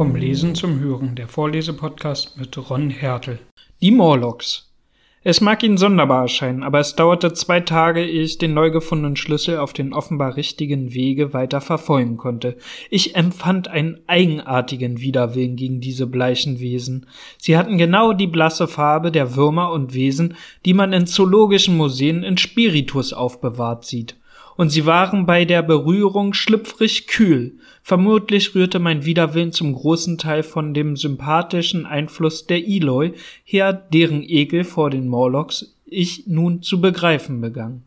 Vom Lesen zum Hören, der Vorlesepodcast mit Ron Hertel. Die Morlocks. Es mag Ihnen sonderbar erscheinen, aber es dauerte zwei Tage, ehe ich den neu gefundenen Schlüssel auf den offenbar richtigen Wege weiter verfolgen konnte. Ich empfand einen eigenartigen Widerwillen gegen diese bleichen Wesen. Sie hatten genau die blasse Farbe der Würmer und Wesen, die man in zoologischen Museen in Spiritus aufbewahrt sieht und sie waren bei der Berührung schlüpfrig kühl. Vermutlich rührte mein Widerwillen zum großen Teil von dem sympathischen Einfluss der Eloi her, deren Ekel vor den Morlocks ich nun zu begreifen begann.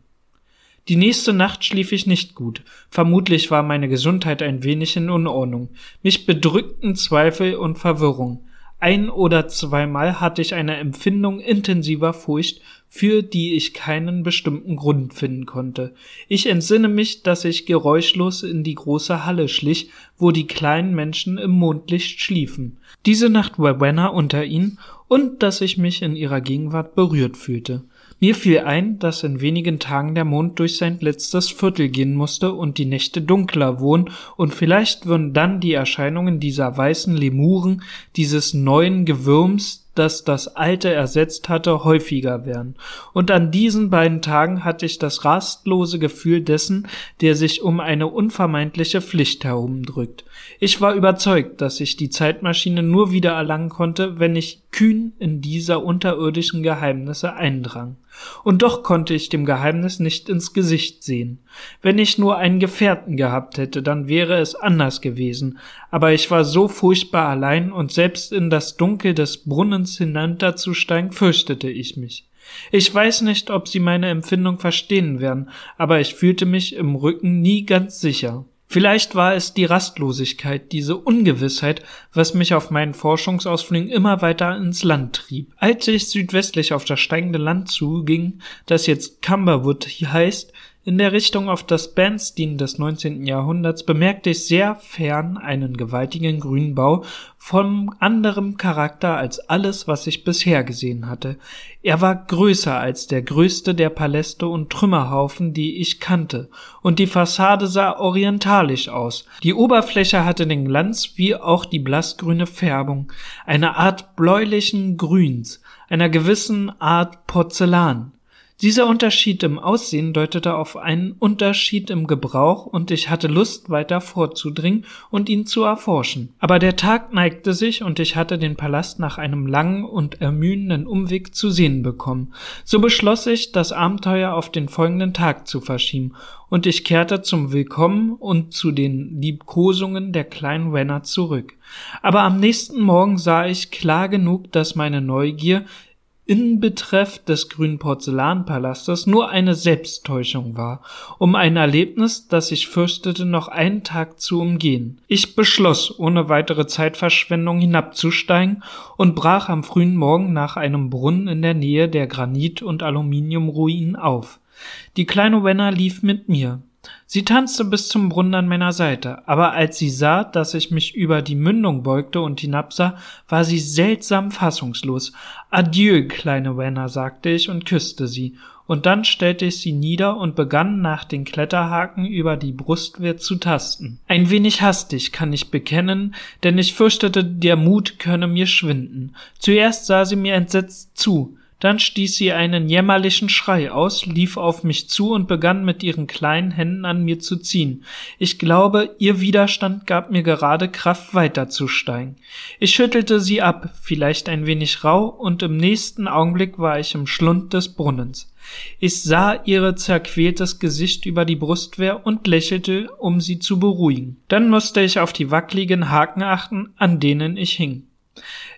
Die nächste Nacht schlief ich nicht gut. Vermutlich war meine Gesundheit ein wenig in Unordnung. Mich bedrückten Zweifel und Verwirrung. Ein oder zweimal hatte ich eine Empfindung intensiver Furcht, für die ich keinen bestimmten Grund finden konnte. Ich entsinne mich, dass ich geräuschlos in die große Halle schlich, wo die kleinen Menschen im Mondlicht schliefen. Diese Nacht war Wenner unter ihnen und dass ich mich in ihrer Gegenwart berührt fühlte. Mir fiel ein, dass in wenigen Tagen der Mond durch sein letztes Viertel gehen musste und die Nächte dunkler wurden, und vielleicht würden dann die Erscheinungen dieser weißen Lemuren, dieses neuen Gewürms, das das alte ersetzt hatte, häufiger werden. Und an diesen beiden Tagen hatte ich das rastlose Gefühl dessen, der sich um eine unvermeidliche Pflicht herumdrückt. Ich war überzeugt, dass ich die Zeitmaschine nur wieder erlangen konnte, wenn ich kühn in dieser unterirdischen Geheimnisse eindrang. Und doch konnte ich dem Geheimnis nicht ins Gesicht sehen. Wenn ich nur einen Gefährten gehabt hätte, dann wäre es anders gewesen, aber ich war so furchtbar allein und selbst in das Dunkel des Brunnens hinunterzusteigen fürchtete ich mich. Ich weiß nicht, ob Sie meine Empfindung verstehen werden, aber ich fühlte mich im Rücken nie ganz sicher. Vielleicht war es die Rastlosigkeit, diese Ungewissheit, was mich auf meinen Forschungsausflügen immer weiter ins Land trieb. Als ich südwestlich auf das steigende Land zuging, das jetzt Cumberwood heißt, in der Richtung auf das Bernstein des 19. Jahrhunderts bemerkte ich sehr fern einen gewaltigen Grünbau von anderem Charakter als alles, was ich bisher gesehen hatte. Er war größer als der größte der Paläste und Trümmerhaufen, die ich kannte, und die Fassade sah orientalisch aus. Die Oberfläche hatte den Glanz wie auch die blassgrüne Färbung, eine Art bläulichen Grüns, einer gewissen Art Porzellan. Dieser Unterschied im Aussehen deutete auf einen Unterschied im Gebrauch, und ich hatte Lust, weiter vorzudringen und ihn zu erforschen. Aber der Tag neigte sich, und ich hatte den Palast nach einem langen und ermüdenden Umweg zu sehen bekommen. So beschloss ich, das Abenteuer auf den folgenden Tag zu verschieben, und ich kehrte zum Willkommen und zu den Liebkosungen der kleinen Wenner zurück. Aber am nächsten Morgen sah ich klar genug, dass meine Neugier in Betreff des grünen Porzellanpalastes nur eine Selbsttäuschung war, um ein Erlebnis, das ich fürchtete, noch einen Tag zu umgehen. Ich beschloss, ohne weitere Zeitverschwendung hinabzusteigen und brach am frühen Morgen nach einem Brunnen in der Nähe der Granit- und Aluminiumruinen auf. Die kleine Wenner lief mit mir. Sie tanzte bis zum Brunnen an meiner Seite, aber als sie sah, dass ich mich über die Mündung beugte und hinabsah, war sie seltsam fassungslos. Adieu, kleine Wenner, sagte ich und küsste sie, und dann stellte ich sie nieder und begann nach den Kletterhaken über die Brustwehr zu tasten. Ein wenig hastig, kann ich bekennen, denn ich fürchtete, der Mut könne mir schwinden. Zuerst sah sie mir entsetzt zu, dann stieß sie einen jämmerlichen Schrei aus, lief auf mich zu und begann mit ihren kleinen Händen an mir zu ziehen. Ich glaube, ihr Widerstand gab mir gerade Kraft weiterzusteigen. Ich schüttelte sie ab, vielleicht ein wenig rau, und im nächsten Augenblick war ich im Schlund des Brunnens. Ich sah ihr zerquältes Gesicht über die Brustwehr und lächelte, um sie zu beruhigen. Dann musste ich auf die wackligen Haken achten, an denen ich hing.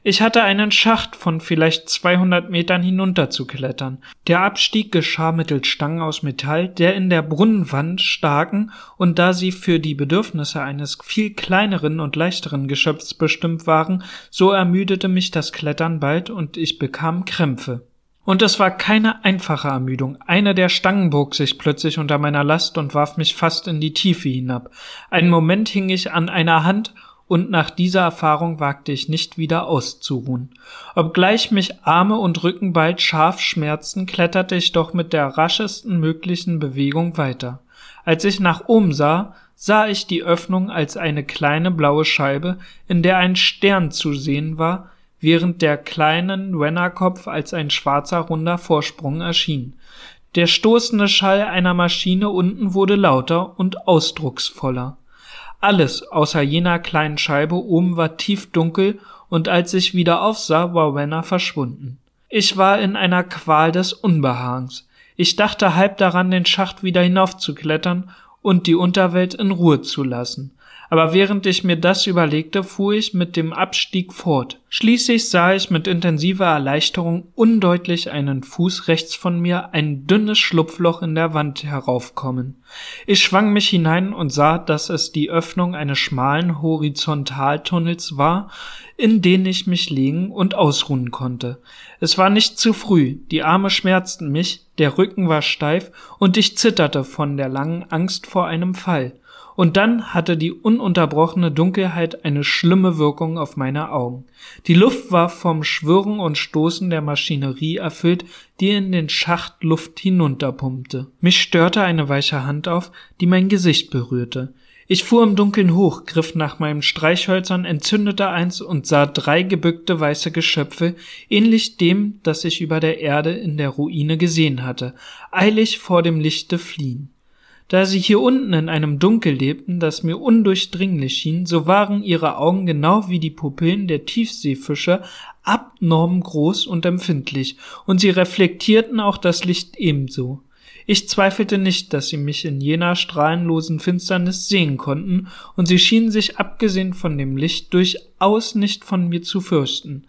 Ich hatte einen Schacht von vielleicht 200 Metern hinunterzuklettern. Der Abstieg geschah mittels Stangen aus Metall, der in der Brunnenwand staken, und da sie für die Bedürfnisse eines viel kleineren und leichteren Geschöpfs bestimmt waren, so ermüdete mich das Klettern bald und ich bekam Krämpfe. Und es war keine einfache Ermüdung. Eine der Stangen bog sich plötzlich unter meiner Last und warf mich fast in die Tiefe hinab. Einen Moment hing ich an einer Hand und nach dieser Erfahrung wagte ich nicht wieder auszuruhen. Obgleich mich Arme und Rücken bald scharf schmerzten, kletterte ich doch mit der raschesten möglichen Bewegung weiter. Als ich nach oben sah, sah ich die Öffnung als eine kleine blaue Scheibe, in der ein Stern zu sehen war, während der kleinen Rennerkopf als ein schwarzer runder Vorsprung erschien. Der stoßende Schall einer Maschine unten wurde lauter und ausdrucksvoller. Alles außer jener kleinen Scheibe oben war tiefdunkel, und als ich wieder aufsah, war Wenner verschwunden. Ich war in einer Qual des Unbehagens. Ich dachte halb daran, den Schacht wieder hinaufzuklettern und die Unterwelt in Ruhe zu lassen aber während ich mir das überlegte, fuhr ich mit dem Abstieg fort. Schließlich sah ich mit intensiver Erleichterung undeutlich einen Fuß rechts von mir ein dünnes Schlupfloch in der Wand heraufkommen. Ich schwang mich hinein und sah, dass es die Öffnung eines schmalen Horizontaltunnels war, in den ich mich legen und ausruhen konnte. Es war nicht zu früh, die Arme schmerzten mich, der Rücken war steif und ich zitterte von der langen Angst vor einem Fall und dann hatte die ununterbrochene Dunkelheit eine schlimme Wirkung auf meine Augen. Die Luft war vom Schwirren und Stoßen der Maschinerie erfüllt, die in den Schacht Luft hinunterpumpte. Mich störte eine weiche Hand auf, die mein Gesicht berührte. Ich fuhr im Dunkeln hoch, griff nach meinem Streichhölzern, entzündete eins und sah drei gebückte weiße Geschöpfe, ähnlich dem, das ich über der Erde in der Ruine gesehen hatte, eilig vor dem Lichte fliehen. Da sie hier unten in einem Dunkel lebten, das mir undurchdringlich schien, so waren ihre Augen genau wie die Pupillen der Tiefseefische abnorm groß und empfindlich, und sie reflektierten auch das Licht ebenso. Ich zweifelte nicht, dass sie mich in jener strahlenlosen Finsternis sehen konnten, und sie schienen sich abgesehen von dem Licht durchaus nicht von mir zu fürchten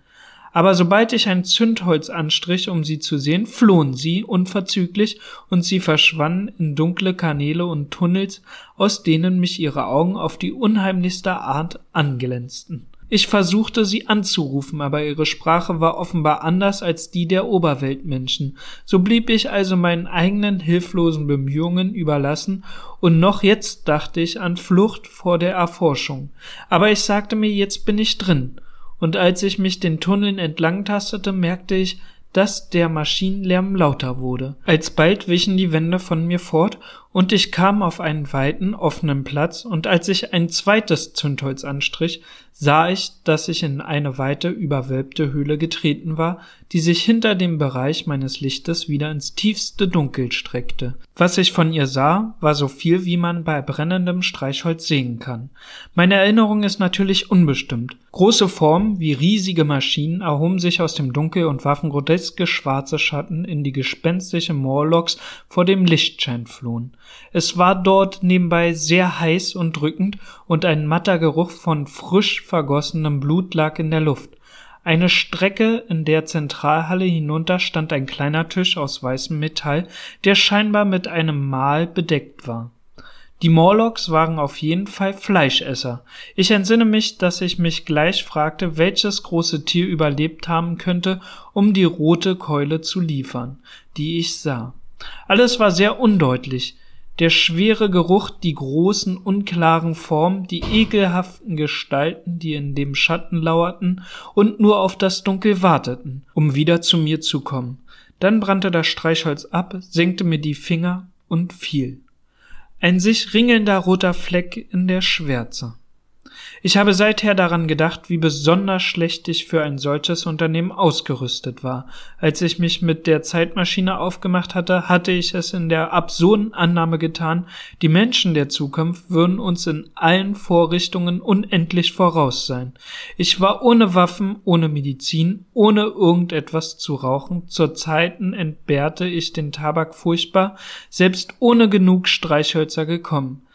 aber sobald ich ein Zündholz anstrich, um sie zu sehen, flohen sie unverzüglich und sie verschwanden in dunkle Kanäle und Tunnels, aus denen mich ihre Augen auf die unheimlichste Art anglänzten. Ich versuchte sie anzurufen, aber ihre Sprache war offenbar anders als die der Oberweltmenschen. So blieb ich also meinen eigenen hilflosen Bemühungen überlassen, und noch jetzt dachte ich an Flucht vor der Erforschung. Aber ich sagte mir, jetzt bin ich drin und als ich mich den Tunneln entlang tastete, merkte ich, dass der Maschinenlärm lauter wurde. Alsbald wichen die Wände von mir fort und ich kam auf einen weiten, offenen Platz, und als ich ein zweites Zündholz anstrich, sah ich, dass ich in eine weite, überwölbte Höhle getreten war, die sich hinter dem Bereich meines Lichtes wieder ins tiefste Dunkel streckte. Was ich von ihr sah, war so viel, wie man bei brennendem Streichholz sehen kann. Meine Erinnerung ist natürlich unbestimmt. Große Formen wie riesige Maschinen erhoben sich aus dem Dunkel und warfen groteske schwarze Schatten in die gespenstische Morlocks vor dem Lichtschein flohen. Es war dort nebenbei sehr heiß und drückend, und ein matter Geruch von frisch vergossenem Blut lag in der Luft. Eine Strecke in der Zentralhalle hinunter stand ein kleiner Tisch aus weißem Metall, der scheinbar mit einem Mahl bedeckt war. Die Morlocks waren auf jeden Fall Fleischesser. Ich entsinne mich, dass ich mich gleich fragte, welches große Tier überlebt haben könnte, um die rote Keule zu liefern, die ich sah. Alles war sehr undeutlich der schwere Geruch, die großen, unklaren Formen, die ekelhaften Gestalten, die in dem Schatten lauerten und nur auf das Dunkel warteten, um wieder zu mir zu kommen. Dann brannte das Streichholz ab, senkte mir die Finger und fiel. Ein sich ringelnder roter Fleck in der Schwärze. Ich habe seither daran gedacht, wie besonders schlecht ich für ein solches Unternehmen ausgerüstet war. Als ich mich mit der Zeitmaschine aufgemacht hatte, hatte ich es in der absurden Annahme getan, die Menschen der Zukunft würden uns in allen Vorrichtungen unendlich voraus sein. Ich war ohne Waffen, ohne Medizin, ohne irgendetwas zu rauchen. Zur Zeiten entbehrte ich den Tabak furchtbar, selbst ohne genug Streichhölzer gekommen.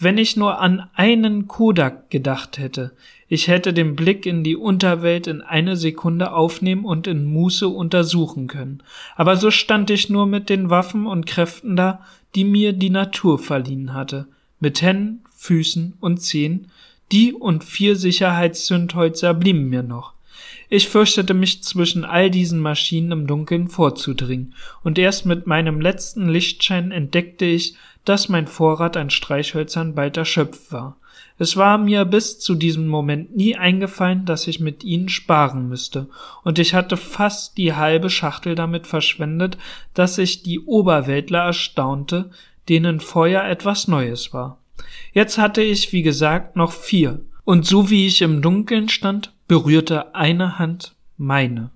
Wenn ich nur an einen Kodak gedacht hätte, ich hätte den Blick in die Unterwelt in eine Sekunde aufnehmen und in Muße untersuchen können. Aber so stand ich nur mit den Waffen und Kräften da, die mir die Natur verliehen hatte, mit Händen, Füßen und Zehen, die und vier Sicherheitszündhölzer blieben mir noch. Ich fürchtete mich zwischen all diesen Maschinen im Dunkeln vorzudringen, und erst mit meinem letzten Lichtschein entdeckte ich, dass mein Vorrat an Streichhölzern bald erschöpft war. Es war mir bis zu diesem Moment nie eingefallen, dass ich mit ihnen sparen müsste, und ich hatte fast die halbe Schachtel damit verschwendet, dass ich die Oberweltler erstaunte, denen Feuer etwas Neues war. Jetzt hatte ich, wie gesagt, noch vier, und so wie ich im Dunkeln stand, berührte eine Hand meine.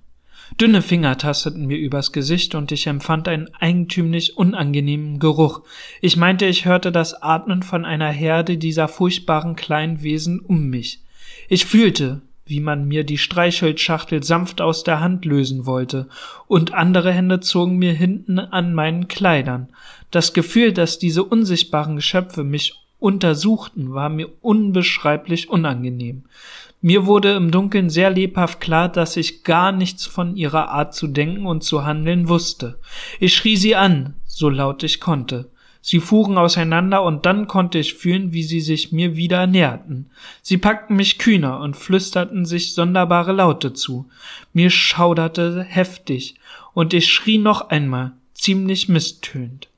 Dünne Finger tasteten mir übers Gesicht und ich empfand einen eigentümlich unangenehmen Geruch. Ich meinte, ich hörte das Atmen von einer Herde dieser furchtbaren kleinen Wesen um mich. Ich fühlte, wie man mir die Streichholzschachtel sanft aus der Hand lösen wollte, und andere Hände zogen mir hinten an meinen Kleidern. Das Gefühl, dass diese unsichtbaren Geschöpfe mich untersuchten, war mir unbeschreiblich unangenehm. Mir wurde im Dunkeln sehr lebhaft klar, dass ich gar nichts von ihrer Art zu denken und zu handeln wusste. Ich schrie sie an, so laut ich konnte. Sie fuhren auseinander und dann konnte ich fühlen, wie sie sich mir wieder näherten. Sie packten mich kühner und flüsterten sich sonderbare Laute zu. Mir schauderte heftig und ich schrie noch einmal, ziemlich misstönt.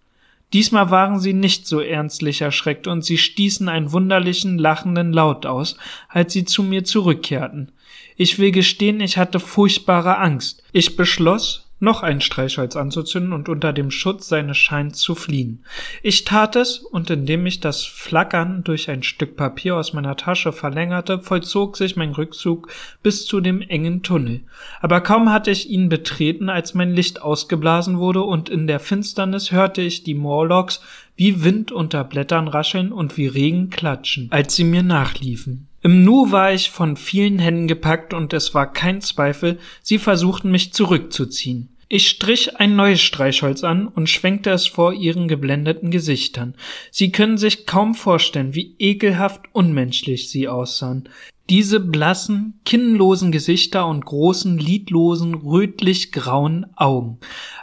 Diesmal waren sie nicht so ernstlich erschreckt und sie stießen einen wunderlichen lachenden Laut aus, als sie zu mir zurückkehrten. Ich will gestehen, ich hatte furchtbare Angst. Ich beschloss, noch ein Streichholz anzuzünden und unter dem Schutz seines Scheins zu fliehen. Ich tat es, und indem ich das Flackern durch ein Stück Papier aus meiner Tasche verlängerte, vollzog sich mein Rückzug bis zu dem engen Tunnel. Aber kaum hatte ich ihn betreten, als mein Licht ausgeblasen wurde, und in der Finsternis hörte ich die Morlocks wie Wind unter Blättern rascheln und wie Regen klatschen, als sie mir nachliefen. Im Nu war ich von vielen Händen gepackt und es war kein Zweifel, sie versuchten mich zurückzuziehen. Ich strich ein neues Streichholz an und schwenkte es vor ihren geblendeten Gesichtern. Sie können sich kaum vorstellen, wie ekelhaft unmenschlich sie aussahen. Diese blassen, kinnlosen Gesichter und großen, lidlosen, rötlich-grauen Augen,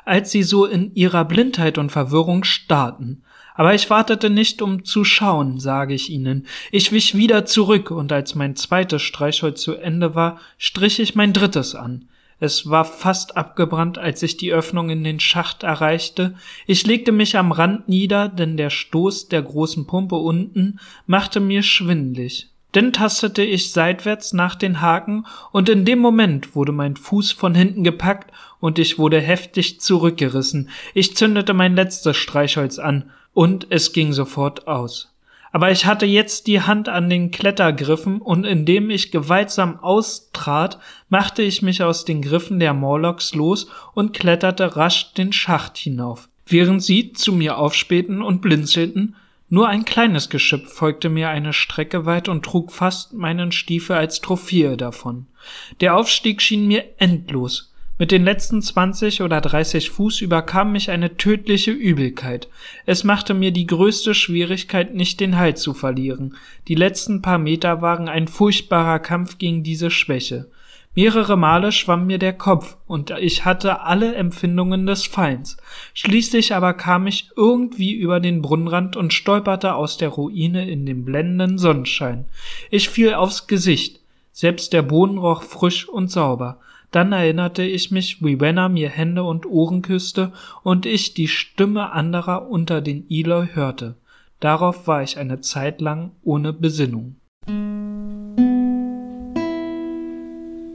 als sie so in ihrer Blindheit und Verwirrung starrten. Aber ich wartete nicht, um zu schauen, sage ich Ihnen. Ich wich wieder zurück, und als mein zweites Streichholz zu Ende war, strich ich mein drittes an. Es war fast abgebrannt, als ich die Öffnung in den Schacht erreichte. Ich legte mich am Rand nieder, denn der Stoß der großen Pumpe unten machte mir schwindlig. Denn tastete ich seitwärts nach den Haken, und in dem Moment wurde mein Fuß von hinten gepackt und ich wurde heftig zurückgerissen. Ich zündete mein letztes Streichholz an und es ging sofort aus. Aber ich hatte jetzt die Hand an den Klettergriffen und indem ich gewaltsam austrat, machte ich mich aus den Griffen der Morlocks los und kletterte rasch den Schacht hinauf. Während sie zu mir aufspähten und blinzelten, nur ein kleines Geschöpf folgte mir eine Strecke weit und trug fast meinen Stiefel als Trophäe davon. Der Aufstieg schien mir endlos, mit den letzten zwanzig oder dreißig Fuß überkam mich eine tödliche Übelkeit. Es machte mir die größte Schwierigkeit, nicht den Halt zu verlieren. Die letzten paar Meter waren ein furchtbarer Kampf gegen diese Schwäche. Mehrere Male schwamm mir der Kopf, und ich hatte alle Empfindungen des Feinds. Schließlich aber kam ich irgendwie über den Brunnenrand und stolperte aus der Ruine in den blendenden Sonnenschein. Ich fiel aufs Gesicht. Selbst der Boden roch frisch und sauber. Dann erinnerte ich mich, wie Wenner mir Hände und Ohren küsste und ich die Stimme anderer unter den Eloy hörte. Darauf war ich eine Zeit lang ohne Besinnung.